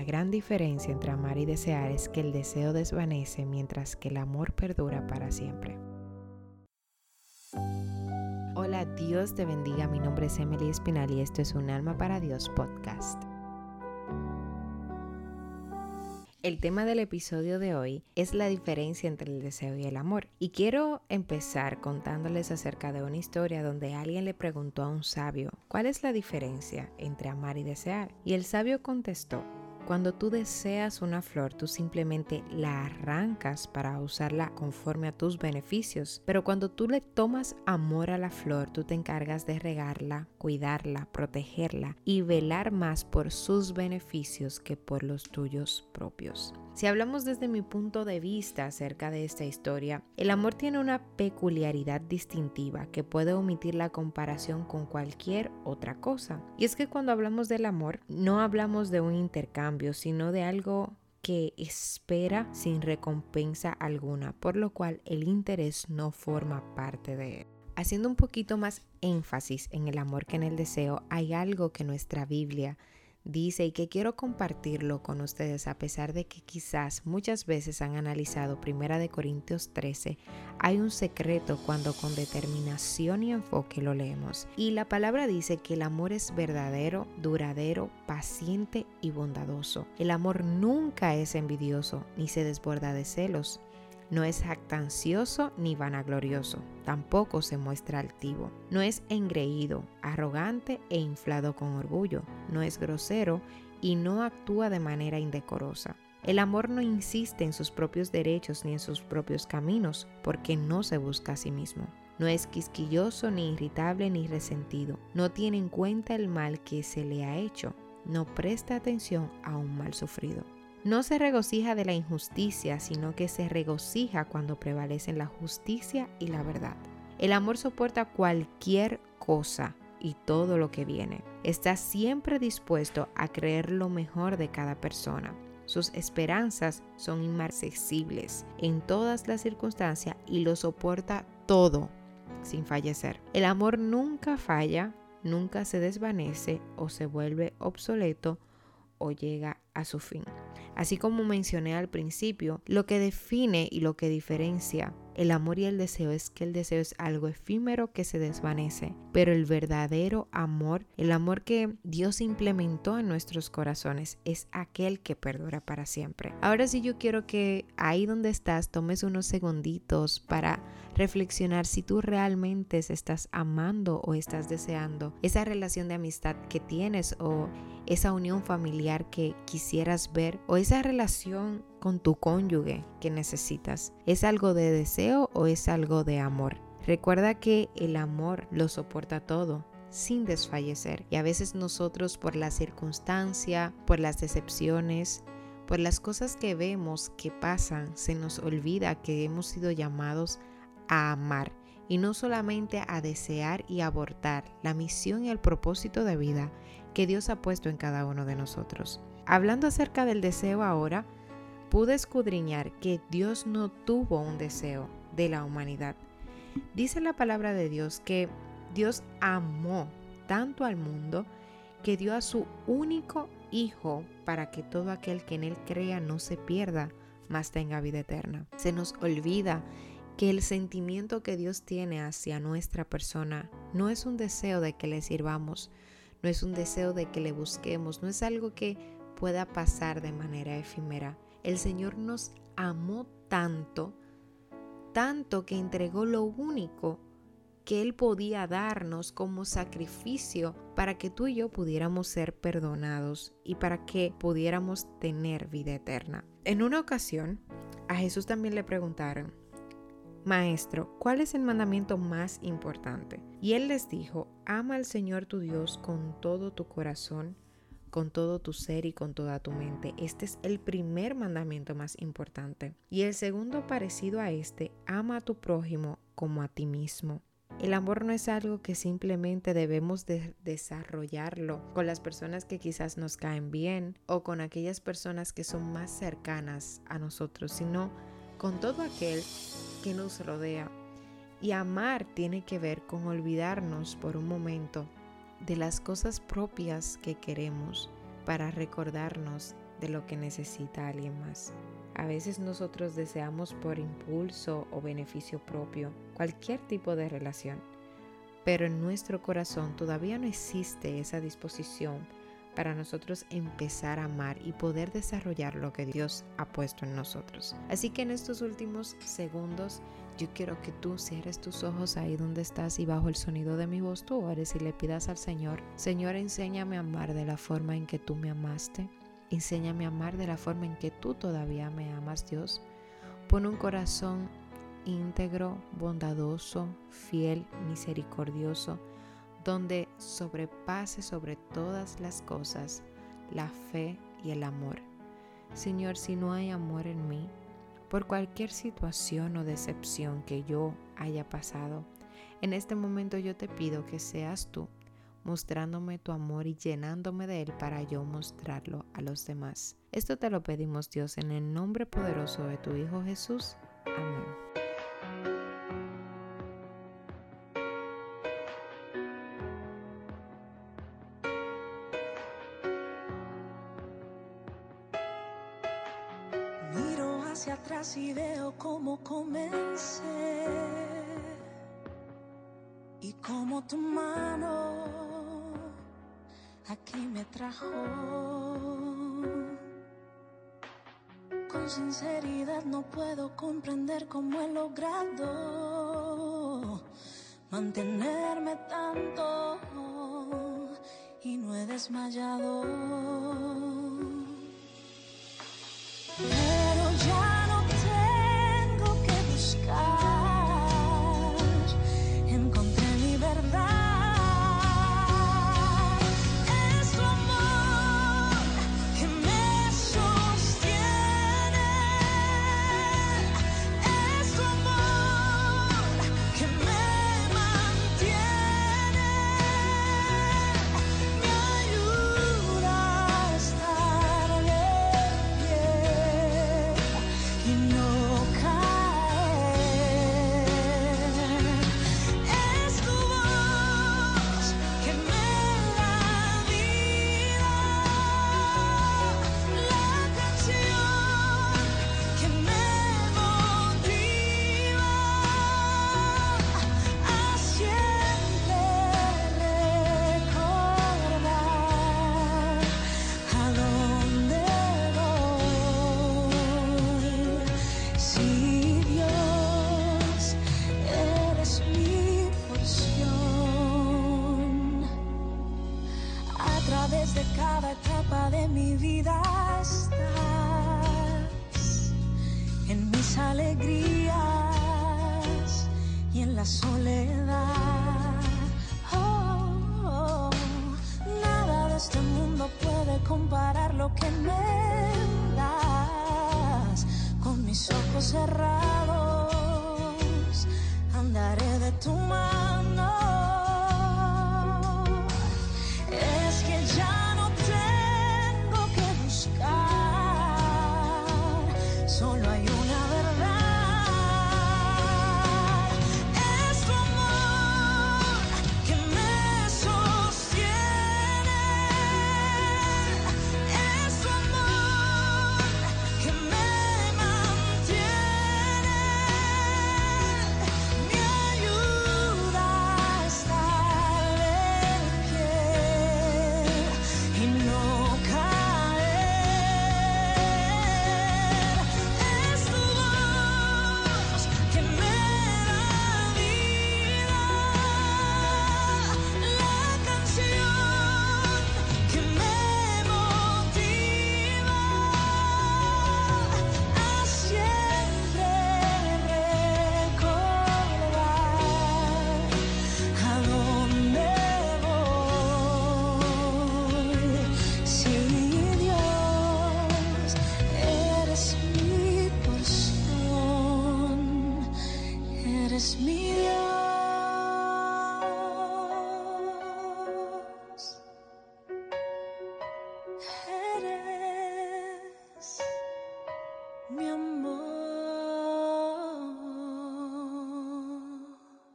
la gran diferencia entre amar y desear es que el deseo desvanece mientras que el amor perdura para siempre. Hola, Dios te bendiga. Mi nombre es Emily Espinal y esto es un Alma para Dios podcast. El tema del episodio de hoy es la diferencia entre el deseo y el amor. Y quiero empezar contándoles acerca de una historia donde alguien le preguntó a un sabio, ¿cuál es la diferencia entre amar y desear? Y el sabio contestó, cuando tú deseas una flor, tú simplemente la arrancas para usarla conforme a tus beneficios. Pero cuando tú le tomas amor a la flor, tú te encargas de regarla, cuidarla, protegerla y velar más por sus beneficios que por los tuyos propios. Si hablamos desde mi punto de vista acerca de esta historia, el amor tiene una peculiaridad distintiva que puede omitir la comparación con cualquier otra cosa. Y es que cuando hablamos del amor, no hablamos de un intercambio, sino de algo que espera sin recompensa alguna, por lo cual el interés no forma parte de él. Haciendo un poquito más énfasis en el amor que en el deseo, hay algo que nuestra Biblia dice y que quiero compartirlo con ustedes a pesar de que quizás muchas veces han analizado Primera de Corintios 13, hay un secreto cuando con determinación y enfoque lo leemos. Y la palabra dice que el amor es verdadero, duradero, paciente y bondadoso. El amor nunca es envidioso ni se desborda de celos. No es jactancioso ni vanaglorioso, tampoco se muestra altivo. No es engreído, arrogante e inflado con orgullo. No es grosero y no actúa de manera indecorosa. El amor no insiste en sus propios derechos ni en sus propios caminos, porque no se busca a sí mismo. No es quisquilloso, ni irritable, ni resentido. No tiene en cuenta el mal que se le ha hecho. No presta atención a un mal sufrido. No se regocija de la injusticia, sino que se regocija cuando prevalecen la justicia y la verdad. El amor soporta cualquier cosa y todo lo que viene. Está siempre dispuesto a creer lo mejor de cada persona. Sus esperanzas son inmarcesibles en todas las circunstancias y lo soporta todo sin fallecer. El amor nunca falla, nunca se desvanece o se vuelve obsoleto o llega a su fin. Así como mencioné al principio, lo que define y lo que diferencia el amor y el deseo es que el deseo es algo efímero que se desvanece, pero el verdadero amor, el amor que Dios implementó en nuestros corazones, es aquel que perdura para siempre. Ahora sí yo quiero que ahí donde estás tomes unos segunditos para reflexionar si tú realmente estás amando o estás deseando esa relación de amistad que tienes o esa unión familiar que quisieras ver o esa relación con tu cónyuge que necesitas. ¿Es algo de deseo o es algo de amor? Recuerda que el amor lo soporta todo sin desfallecer. Y a veces nosotros por la circunstancia, por las decepciones, por las cosas que vemos que pasan, se nos olvida que hemos sido llamados a amar y no solamente a desear y abortar la misión y el propósito de vida que Dios ha puesto en cada uno de nosotros. Hablando acerca del deseo ahora, pude escudriñar que Dios no tuvo un deseo de la humanidad. Dice la palabra de Dios que Dios amó tanto al mundo que dio a su único Hijo para que todo aquel que en Él crea no se pierda, mas tenga vida eterna. Se nos olvida que el sentimiento que Dios tiene hacia nuestra persona no es un deseo de que le sirvamos, no es un deseo de que le busquemos, no es algo que pueda pasar de manera efímera. El Señor nos amó tanto, tanto que entregó lo único que Él podía darnos como sacrificio para que tú y yo pudiéramos ser perdonados y para que pudiéramos tener vida eterna. En una ocasión, a Jesús también le preguntaron, Maestro, ¿cuál es el mandamiento más importante? Y Él les dijo, ama al Señor tu Dios con todo tu corazón, con todo tu ser y con toda tu mente. Este es el primer mandamiento más importante. Y el segundo parecido a este, ama a tu prójimo como a ti mismo. El amor no es algo que simplemente debemos de desarrollarlo con las personas que quizás nos caen bien o con aquellas personas que son más cercanas a nosotros, sino con todo aquel que nos rodea. Y amar tiene que ver con olvidarnos por un momento de las cosas propias que queremos para recordarnos de lo que necesita alguien más. A veces nosotros deseamos por impulso o beneficio propio cualquier tipo de relación, pero en nuestro corazón todavía no existe esa disposición para nosotros empezar a amar y poder desarrollar lo que Dios ha puesto en nosotros. Así que en estos últimos segundos yo quiero que tú cierres tus ojos ahí donde estás y bajo el sonido de mi voz tú ores y le pidas al Señor, Señor, enséñame a amar de la forma en que tú me amaste. Enséñame a amar de la forma en que tú todavía me amas, Dios. Pon un corazón íntegro, bondadoso, fiel, misericordioso, donde sobrepase sobre todas las cosas la fe y el amor. Señor, si no hay amor en mí, por cualquier situación o decepción que yo haya pasado, en este momento yo te pido que seas tú mostrándome tu amor y llenándome de él para yo mostrarlo a los demás. Esto te lo pedimos Dios en el nombre poderoso de tu Hijo Jesús. Amén. Hacia atrás y veo cómo comencé y cómo tu mano aquí me trajo. Con sinceridad no puedo comprender cómo he logrado mantenerme tanto y no he desmayado. Y en la soledad. Oh, nada de este mundo puede comparar lo que me das. Con mis ojos cerrados miss me.